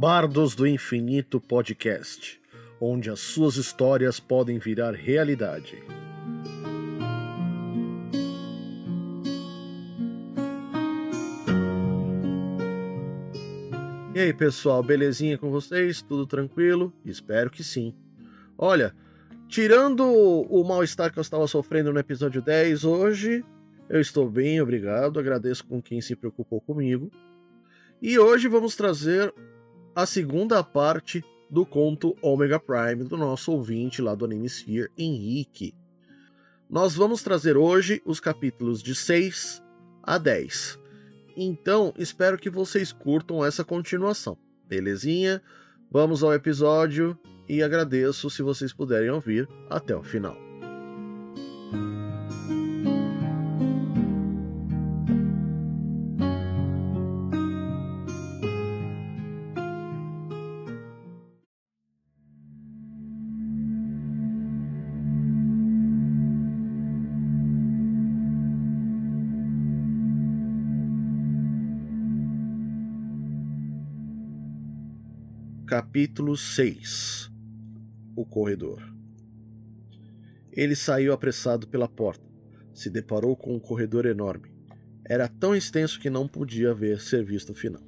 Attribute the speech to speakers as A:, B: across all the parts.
A: Bardos do Infinito Podcast, onde as suas histórias podem virar realidade. E aí, pessoal, belezinha com vocês? Tudo tranquilo? Espero que sim. Olha, tirando o mal-estar que eu estava sofrendo no episódio 10, hoje eu estou bem, obrigado. Agradeço com quem se preocupou comigo. E hoje vamos trazer a segunda parte do conto Omega Prime do nosso ouvinte lá do Animesphere, Henrique. Nós vamos trazer hoje os capítulos de 6 a 10. Então, espero que vocês curtam essa continuação. Belezinha? Vamos ao episódio e agradeço se vocês puderem ouvir até o final. Capítulo 6 O corredor Ele saiu apressado pela porta. Se deparou com um corredor enorme. Era tão extenso que não podia ver ser visto final.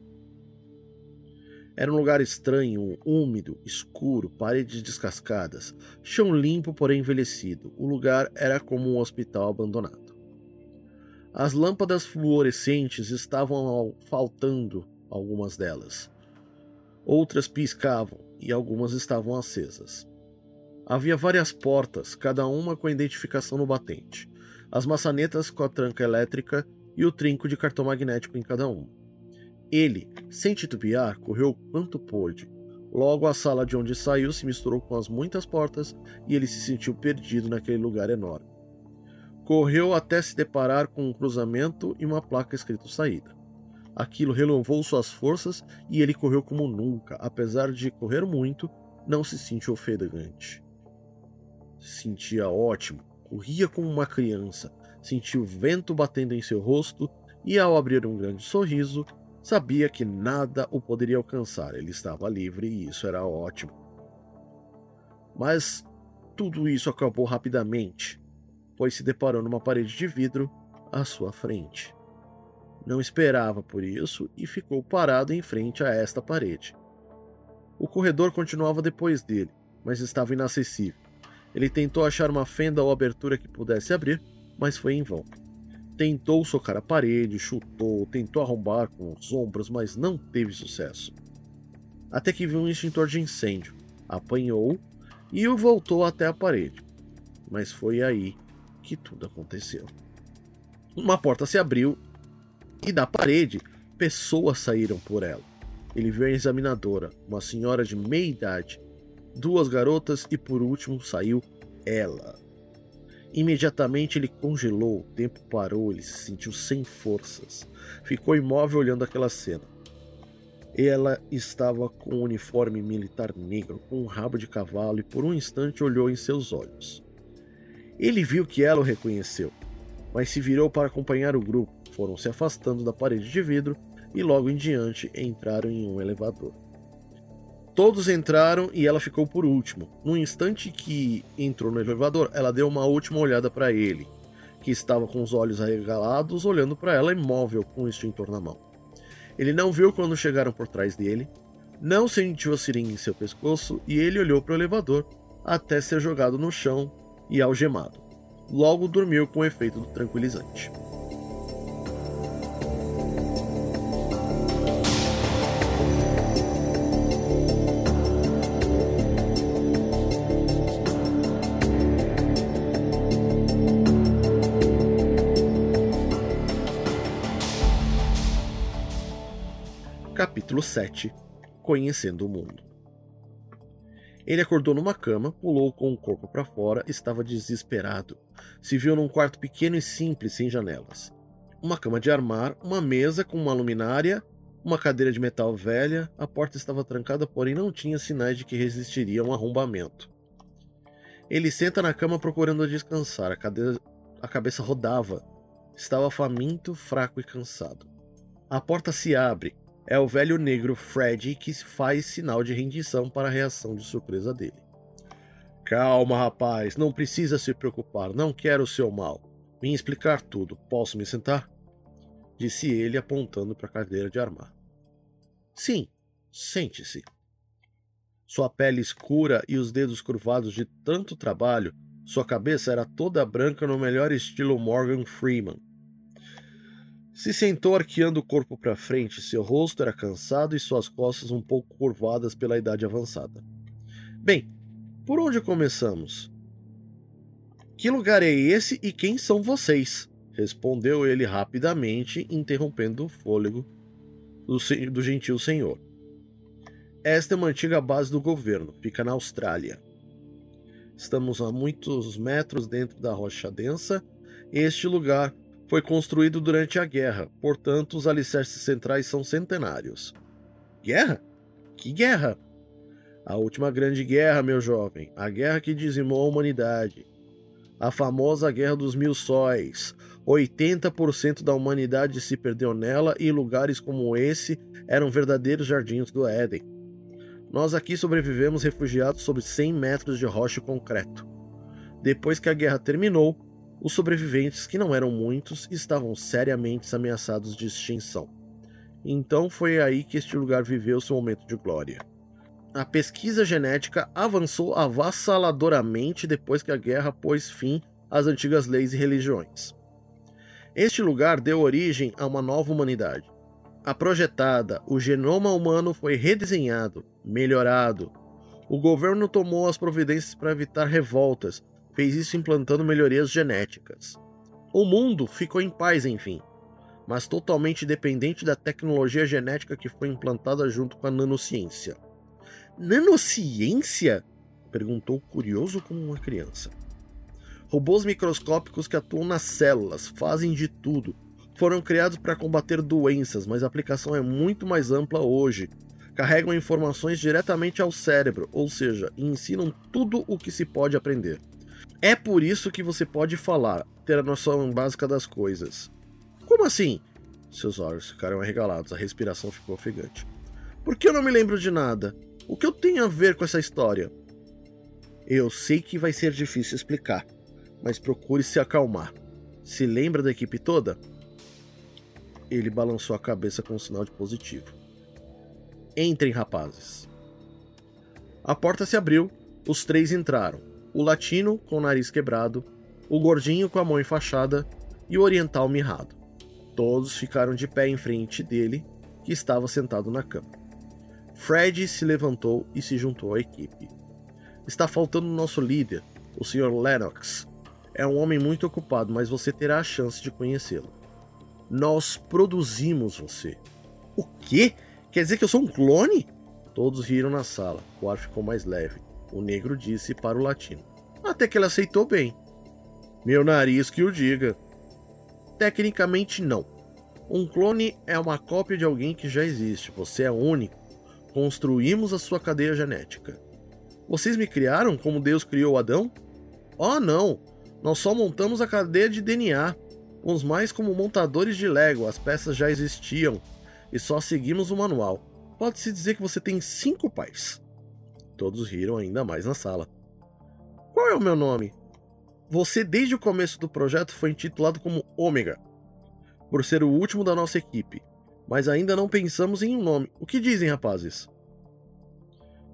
A: Era um lugar estranho, úmido, escuro, paredes descascadas, chão limpo, porém envelhecido. O lugar era como um hospital abandonado. As lâmpadas fluorescentes estavam faltando algumas delas Outras piscavam e algumas estavam acesas. Havia várias portas, cada uma com a identificação no batente, as maçanetas com a tranca elétrica e o trinco de cartão magnético em cada uma. Ele, sem titubear, correu quanto pôde. Logo a sala de onde saiu se misturou com as muitas portas e ele se sentiu perdido naquele lugar enorme. Correu até se deparar com um cruzamento e uma placa escrito saída. Aquilo renovou suas forças e ele correu como nunca. Apesar de correr muito, não se sentiu ofegante. Sentia ótimo, corria como uma criança, sentia o vento batendo em seu rosto e, ao abrir um grande sorriso, sabia que nada o poderia alcançar. Ele estava livre e isso era ótimo. Mas tudo isso acabou rapidamente, pois se deparou numa parede de vidro à sua frente. Não esperava por isso e ficou parado em frente a esta parede. O corredor continuava depois dele, mas estava inacessível. Ele tentou achar uma fenda ou abertura que pudesse abrir, mas foi em vão. Tentou socar a parede, chutou, tentou arrombar com os ombros, mas não teve sucesso. Até que viu um extintor de incêndio, apanhou e o voltou até a parede. Mas foi aí que tudo aconteceu. Uma porta se abriu e da parede, pessoas saíram por ela. Ele viu a examinadora, uma senhora de meia idade, duas garotas e por último saiu ela. Imediatamente ele congelou, o tempo parou, ele se sentiu sem forças. Ficou imóvel olhando aquela cena. Ela estava com um uniforme militar negro, com um rabo de cavalo, e por um instante olhou em seus olhos. Ele viu que ela o reconheceu, mas se virou para acompanhar o grupo foram se afastando da parede de vidro e logo em diante entraram em um elevador. Todos entraram e ela ficou por último. No instante que entrou no elevador, ela deu uma última olhada para ele, que estava com os olhos arregalados, olhando para ela imóvel com o extintor na mão. Ele não viu quando chegaram por trás dele, não sentiu a seringa em seu pescoço e ele olhou para o elevador até ser jogado no chão e algemado. Logo dormiu com o efeito do tranquilizante. Capítulo 7 Conhecendo o Mundo Ele acordou numa cama, pulou com o corpo para fora, estava desesperado. Se viu num quarto pequeno e simples, sem janelas. Uma cama de armar, uma mesa com uma luminária, uma cadeira de metal velha, a porta estava trancada, porém não tinha sinais de que resistiria a um arrombamento. Ele senta na cama procurando descansar, a, cadeira, a cabeça rodava. Estava faminto, fraco e cansado. A porta se abre É o velho negro Fred que faz sinal de rendição para a reação de surpresa dele. Calma, rapaz, não precisa se preocupar, não quero o seu mal. Vim explicar tudo. Posso me sentar? Disse ele apontando para a cadeira de armar. Sim, sente-se. Sua pele escura e os dedos curvados de tanto trabalho, sua cabeça era toda branca no melhor estilo Morgan Freeman. Se sentou arqueando o corpo para frente, seu rosto era cansado e suas costas um pouco curvadas pela idade avançada. Bem, por onde começamos? Que lugar é esse e quem são vocês? respondeu ele rapidamente, interrompendo o fôlego do, do gentil senhor. Esta é uma antiga base do governo, fica na Austrália. Estamos a muitos metros dentro da rocha densa. Este lugar foi construído durante a guerra, portanto, os alicerces centrais são centenários. Guerra? Que guerra? A última grande guerra, meu jovem, a guerra que dizimou a humanidade. A famosa Guerra dos Mil Sóis, 80% da humanidade se perdeu nela e lugares como esse eram verdadeiros jardins do Éden. Nós aqui sobrevivemos refugiados sob 100 metros de rocha e concreto. Depois que a guerra terminou, os sobreviventes, que não eram muitos, estavam seriamente ameaçados de extinção. Então foi aí que este lugar viveu seu momento de glória. A pesquisa genética avançou avassaladoramente depois que a guerra pôs fim às antigas leis e religiões. Este lugar deu origem a uma nova humanidade. A projetada, o genoma humano foi redesenhado, melhorado. O governo tomou as providências para evitar revoltas, fez isso implantando melhorias genéticas. O mundo ficou em paz, enfim, mas totalmente dependente da tecnologia genética que foi implantada junto com a nanociência. Nanociência? perguntou curioso como uma criança. Robôs microscópicos que atuam nas células, fazem de tudo. Foram criados para combater doenças, mas a aplicação é muito mais ampla hoje. Carregam informações diretamente ao cérebro, ou seja, ensinam tudo o que se pode aprender. É por isso que você pode falar, ter a noção básica das coisas. Como assim? Seus olhos ficaram arregalados, a respiração ficou ofegante. Por que eu não me lembro de nada? O que eu tenho a ver com essa história? Eu sei que vai ser difícil explicar, mas procure se acalmar. Se lembra da equipe toda? Ele balançou a cabeça com um sinal de positivo. Entrem, rapazes. A porta se abriu, os três entraram: o latino com o nariz quebrado, o gordinho com a mão enfaixada e o oriental mirrado. Todos ficaram de pé em frente dele, que estava sentado na cama. Fred se levantou e se juntou à equipe. Está faltando o nosso líder, o Sr. Lennox, é um homem muito ocupado, mas você terá a chance de conhecê-lo. Nós produzimos você. O quê? Quer dizer que eu sou um clone? Todos riram na sala. O ar ficou mais leve. O negro disse para o latino. Até que ele aceitou bem. Meu nariz que o diga. Tecnicamente, não. Um clone é uma cópia de alguém que já existe. Você é único. Construímos a sua cadeia genética. Vocês me criaram como Deus criou Adão? Oh, não! Nós só montamos a cadeia de DNA, uns mais como montadores de Lego, as peças já existiam e só seguimos o manual. Pode-se dizer que você tem cinco pais. Todos riram ainda mais na sala. Qual é o meu nome? Você, desde o começo do projeto, foi intitulado como Ômega, por ser o último da nossa equipe, mas ainda não pensamos em um nome. O que dizem, rapazes?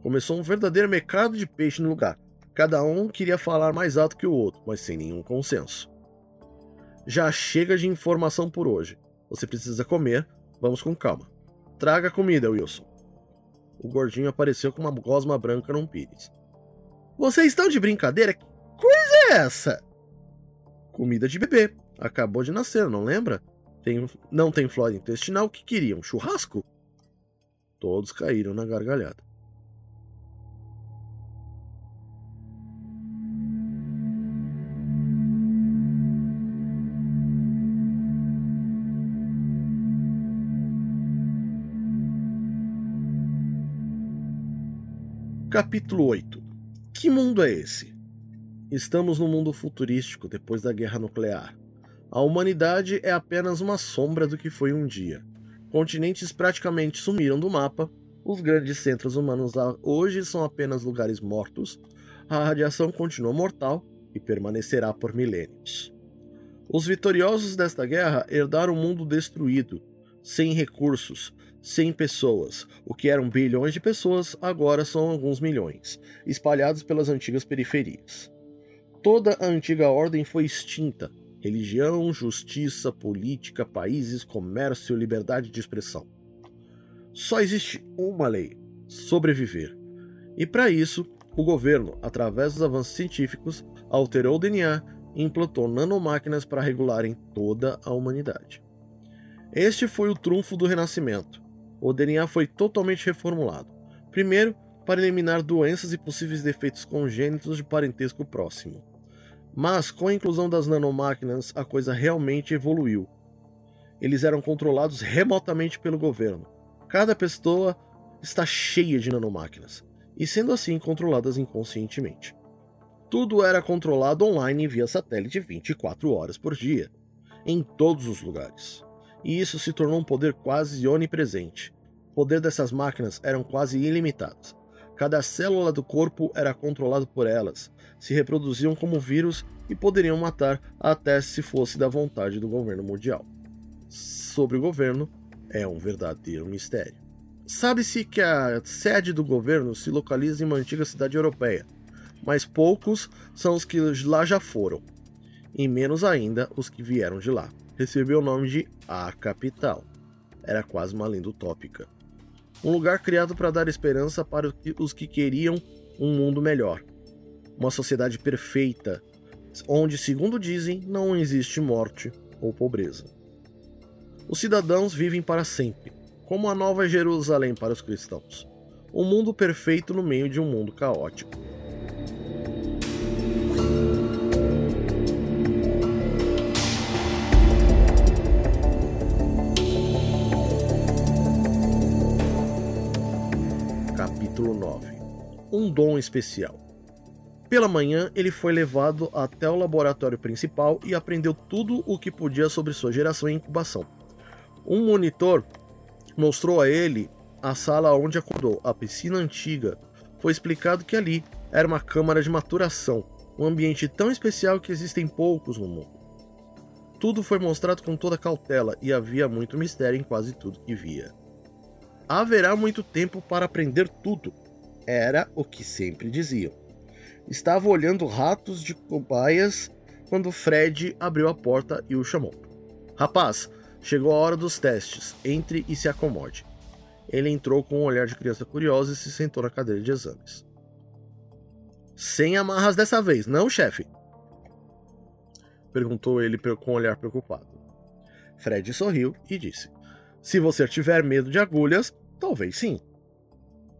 A: Começou um verdadeiro mercado de peixe no lugar. Cada um queria falar mais alto que o outro, mas sem nenhum consenso. Já chega de informação por hoje. Você precisa comer, vamos com calma. Traga comida, Wilson. O gordinho apareceu com uma gosma branca num pires. Vocês estão de brincadeira? Que coisa é essa? Comida de bebê. Acabou de nascer, não lembra? Tem, não tem flora intestinal. O que queriam? Churrasco? Todos caíram na gargalhada. Capítulo 8 Que mundo é esse? Estamos num mundo futurístico depois da guerra nuclear. A humanidade é apenas uma sombra do que foi um dia. Continentes praticamente sumiram do mapa, os grandes centros humanos hoje são apenas lugares mortos, a radiação continua mortal e permanecerá por milênios. Os vitoriosos desta guerra herdaram um mundo destruído, sem recursos, sem pessoas. O que eram bilhões de pessoas agora são alguns milhões, espalhados pelas antigas periferias. Toda a antiga ordem foi extinta. Religião, justiça, política, países, comércio, liberdade de expressão. Só existe uma lei: sobreviver. E para isso, o governo, através dos avanços científicos, alterou o DNA e implantou nanomáquinas para regularem toda a humanidade. Este foi o trunfo do Renascimento. O DNA foi totalmente reformulado. Primeiro, para eliminar doenças e possíveis defeitos congênitos de parentesco próximo. Mas, com a inclusão das nanomáquinas, a coisa realmente evoluiu. Eles eram controlados remotamente pelo governo. Cada pessoa está cheia de nanomáquinas, e sendo assim controladas inconscientemente. Tudo era controlado online via satélite 24 horas por dia, em todos os lugares. E isso se tornou um poder quase onipresente. O poder dessas máquinas eram quase ilimitados. Cada célula do corpo era controlada por elas, se reproduziam como vírus e poderiam matar até se fosse da vontade do governo mundial. Sobre o governo, é um verdadeiro mistério. Sabe-se que a sede do governo se localiza em uma antiga cidade europeia, mas poucos são os que lá já foram, e menos ainda os que vieram de lá. Recebeu o nome de A Capital. Era quase uma lenda utópica um lugar criado para dar esperança para os que queriam um mundo melhor. Uma sociedade perfeita, onde, segundo dizem, não existe morte ou pobreza. Os cidadãos vivem para sempre, como a Nova Jerusalém para os cristãos. Um mundo perfeito no meio de um mundo caótico. Capítulo 9 Um dom especial. Pela manhã, ele foi levado até o laboratório principal e aprendeu tudo o que podia sobre sua geração e incubação. Um monitor mostrou a ele a sala onde acordou, a piscina antiga. Foi explicado que ali era uma câmara de maturação, um ambiente tão especial que existem poucos no mundo. Tudo foi mostrado com toda cautela e havia muito mistério em quase tudo que via haverá muito tempo para aprender tudo. Era o que sempre diziam. Estava olhando ratos de cobaias quando Fred abriu a porta e o chamou. Rapaz, chegou a hora dos testes. Entre e se acomode. Ele entrou com um olhar de criança curiosa e se sentou na cadeira de exames. Sem amarras dessa vez, não, chefe? Perguntou ele com um olhar preocupado. Fred sorriu e disse: se você tiver medo de agulhas, talvez sim.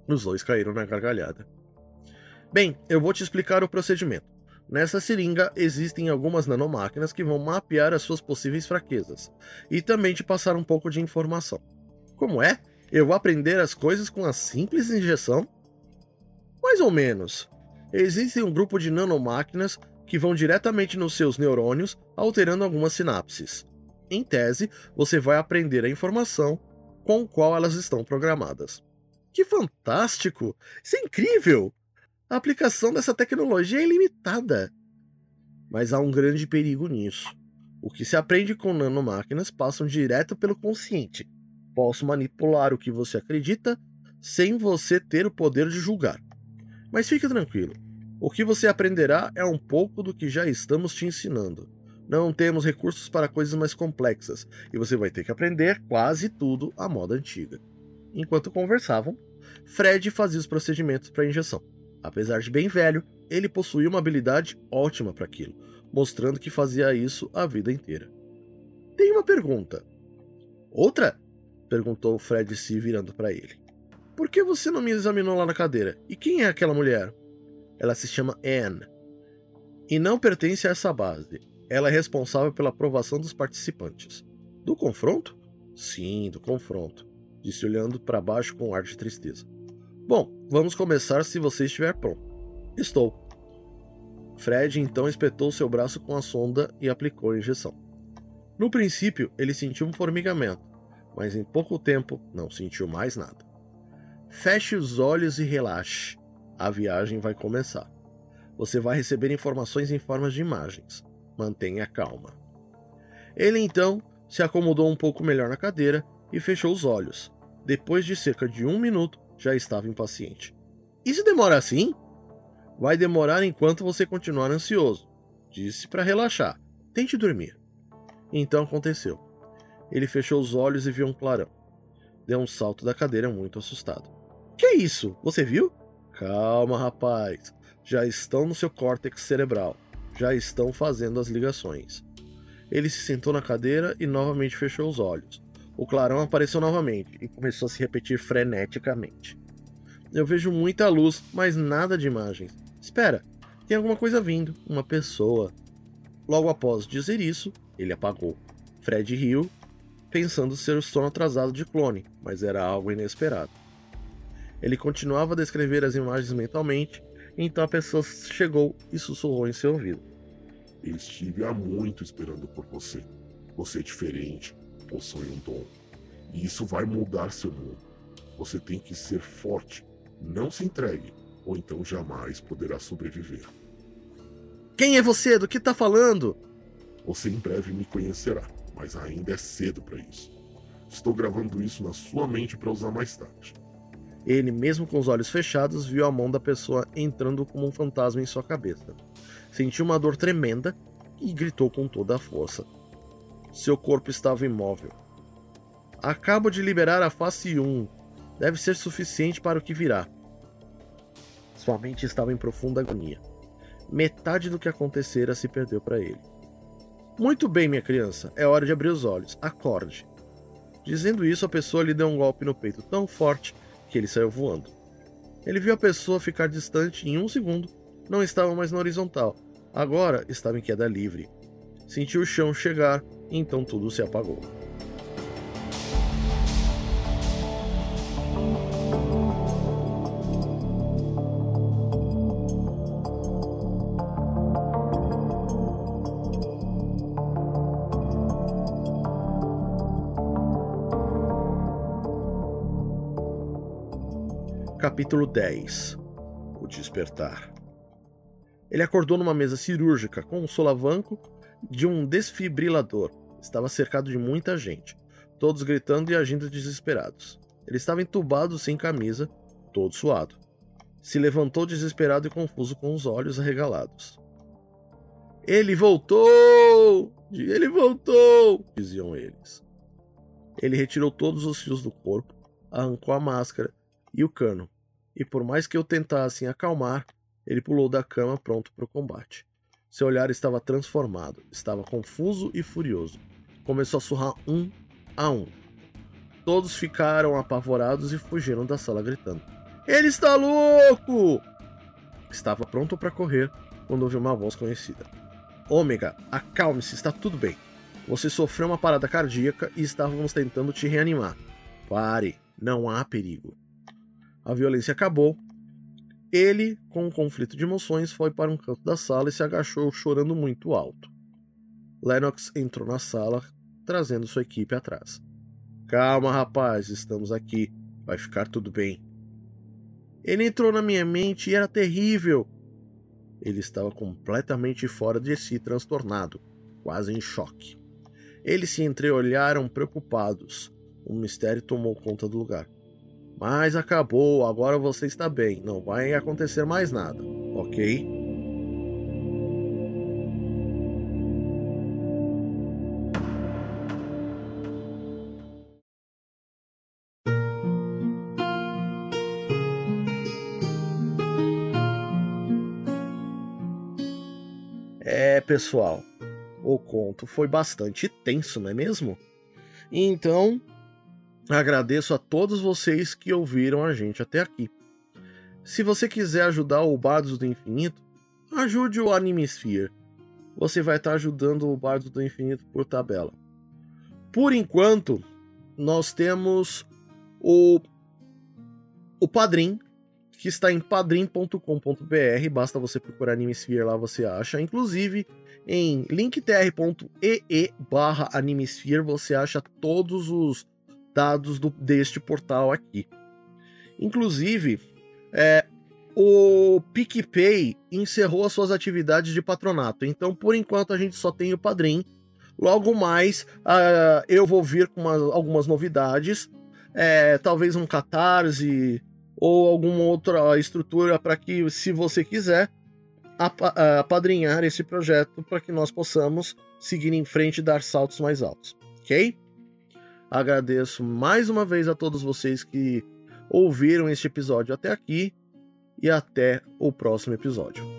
A: Os dois caíram na gargalhada. Bem, eu vou te explicar o procedimento. Nessa seringa existem algumas nanomáquinas que vão mapear as suas possíveis fraquezas e também te passar um pouco de informação. Como é? Eu vou aprender as coisas com a simples injeção? Mais ou menos. Existe um grupo de nanomáquinas que vão diretamente nos seus neurônios, alterando algumas sinapses. Em tese, você vai aprender a informação com qual elas estão programadas. Que fantástico! Isso é incrível! A aplicação dessa tecnologia é ilimitada. Mas há um grande perigo nisso. O que se aprende com nanomáquinas passam direto pelo consciente. Posso manipular o que você acredita sem você ter o poder de julgar. Mas fique tranquilo. O que você aprenderá é um pouco do que já estamos te ensinando não temos recursos para coisas mais complexas e você vai ter que aprender quase tudo à moda antiga. Enquanto conversavam, Fred fazia os procedimentos para injeção. Apesar de bem velho, ele possuía uma habilidade ótima para aquilo, mostrando que fazia isso a vida inteira. Tem uma pergunta. Outra? perguntou Fred se virando para ele. Por que você não me examinou lá na cadeira? E quem é aquela mulher? Ela se chama Anne. E não pertence a essa base. Ela é responsável pela aprovação dos participantes. Do confronto? Sim, do confronto, disse olhando para baixo com um ar de tristeza. Bom, vamos começar se você estiver pronto. Estou. Fred então espetou seu braço com a sonda e aplicou a injeção. No princípio, ele sentiu um formigamento, mas em pouco tempo não sentiu mais nada. Feche os olhos e relaxe. A viagem vai começar. Você vai receber informações em formas de imagens. Mantenha calma. Ele então se acomodou um pouco melhor na cadeira e fechou os olhos. Depois de cerca de um minuto, já estava impaciente. E se demora assim? Vai demorar enquanto você continuar ansioso. Disse para relaxar. Tente dormir. Então aconteceu. Ele fechou os olhos e viu um clarão. Deu um salto da cadeira muito assustado. Que isso? Você viu? Calma, rapaz. Já estão no seu córtex cerebral. Já estão fazendo as ligações. Ele se sentou na cadeira e novamente fechou os olhos. O clarão apareceu novamente e começou a se repetir freneticamente. Eu vejo muita luz, mas nada de imagens. Espera, tem alguma coisa vindo, uma pessoa. Logo após dizer isso, ele apagou. Fred riu, pensando ser o sono atrasado de clone, mas era algo inesperado. Ele continuava a descrever as imagens mentalmente, então a pessoa chegou e sussurrou em seu ouvido.
B: Estive há muito esperando por você. Você é diferente, possui um dom. E isso vai mudar seu mundo. Você tem que ser forte. Não se entregue, ou então jamais poderá sobreviver.
A: Quem é você? Do que está falando?
B: Você em breve me conhecerá, mas ainda é cedo para isso. Estou gravando isso na sua mente para usar mais tarde.
A: Ele, mesmo com os olhos fechados, viu a mão da pessoa entrando como um fantasma em sua cabeça. Sentiu uma dor tremenda e gritou com toda a força. Seu corpo estava imóvel. Acabo de liberar a face 1. Deve ser suficiente para o que virá. Sua mente estava em profunda agonia. Metade do que acontecera se perdeu para ele. Muito bem, minha criança, é hora de abrir os olhos. Acorde. Dizendo isso, a pessoa lhe deu um golpe no peito tão forte que ele saiu voando. Ele viu a pessoa ficar distante em um segundo, não estava mais na horizontal, agora estava em queda livre. Sentiu o chão chegar então tudo se apagou. Capítulo 10 O Despertar Ele acordou numa mesa cirúrgica com um solavanco de um desfibrilador. Estava cercado de muita gente, todos gritando e agindo desesperados. Ele estava entubado sem camisa, todo suado. Se levantou desesperado e confuso com os olhos arregalados. Ele voltou! Ele voltou! diziam eles. Ele retirou todos os fios do corpo, arrancou a máscara e o cano, e por mais que eu tentasse acalmar, ele pulou da cama pronto para o combate. Seu olhar estava transformado, estava confuso e furioso. Começou a surrar um a um. Todos ficaram apavorados e fugiram da sala gritando: Ele está louco! Estava pronto para correr quando ouviu uma voz conhecida. Ômega, acalme-se, está tudo bem. Você sofreu uma parada cardíaca e estávamos tentando te reanimar. Pare, não há perigo. A violência acabou. Ele, com um conflito de emoções, foi para um canto da sala e se agachou chorando muito alto. Lennox entrou na sala, trazendo sua equipe atrás. Calma, rapaz, estamos aqui. Vai ficar tudo bem. Ele entrou na minha mente e era terrível. Ele estava completamente fora de si, transtornado, quase em choque. Eles se entreolharam preocupados. Um mistério tomou conta do lugar. Mas acabou, agora você está bem, não vai acontecer mais nada, ok? É, pessoal, o conto foi bastante tenso, não é mesmo? Então, Agradeço a todos vocês que ouviram a gente até aqui. Se você quiser ajudar o Bardos do Infinito, ajude o Animesphere. Você vai estar ajudando o Bardos do Infinito por tabela. Por enquanto, nós temos o, o Padrim, que está em padrim.com.br. Basta você procurar Animesphere lá, você acha. Inclusive, em linktr.ee barra Animesphere você acha todos os dados do, deste portal aqui. Inclusive, é, o PicPay encerrou as suas atividades de patronato, então por enquanto a gente só tem o Padrim. Logo mais uh, eu vou vir com uma, algumas novidades, é, talvez um catarse ou alguma outra estrutura para que, se você quiser, apadrinhar esse projeto para que nós possamos seguir em frente e dar saltos mais altos, ok? Agradeço mais uma vez a todos vocês que ouviram este episódio até aqui e até o próximo episódio.